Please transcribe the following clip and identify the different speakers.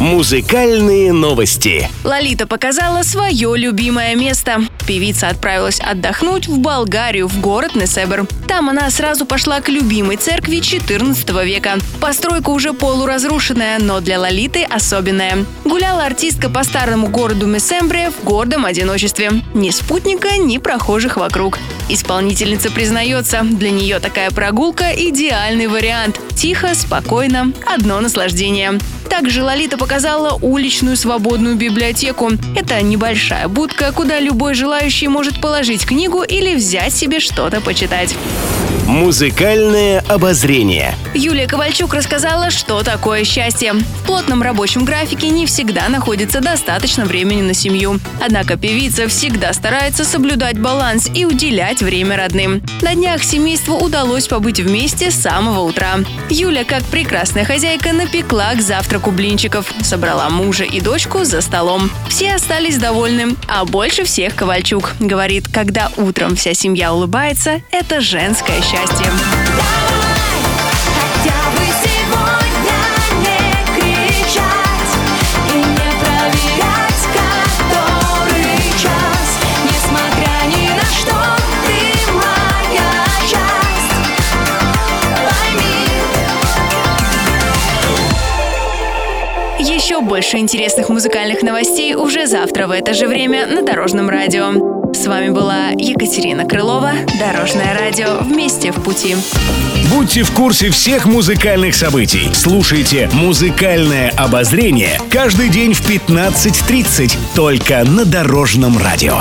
Speaker 1: Музыкальные новости.
Speaker 2: Лолита показала свое любимое место. Певица отправилась отдохнуть в Болгарию, в город Несебр. Там она сразу пошла к любимой церкви 14 века. Постройка уже полуразрушенная, но для Лолиты особенная. Гуляла артистка по старому городу Месембре в гордом одиночестве. Ни спутника, ни прохожих вокруг. Исполнительница признается, для нее такая прогулка – идеальный вариант. Тихо, спокойно, одно наслаждение. Также Лолита показала уличную свободную библиотеку. Это небольшая будка, куда любой желающий может положить книгу или взять себе что-то почитать.
Speaker 1: Музыкальное обозрение.
Speaker 2: Юлия Ковальчук рассказала, что такое счастье. В плотном рабочем графике не всегда находится достаточно времени на семью. Однако певица всегда старается соблюдать баланс и уделять время родным. На днях семейству удалось побыть вместе с самого утра. Юля, как прекрасная хозяйка, напекла к завтраку блинчиков, собрала мужа и дочку за столом. Все остались довольны, а больше всех Ковальчук. Говорит, когда утром вся семья улыбается, это женское счастье счастьем. Больше интересных музыкальных новостей уже завтра в это же время на Дорожном радио. С вами была Екатерина Крылова, Дорожное радио «Вместе в пути».
Speaker 1: Будьте в курсе всех музыкальных событий. Слушайте «Музыкальное обозрение» каждый день в 15.30 только на Дорожном радио.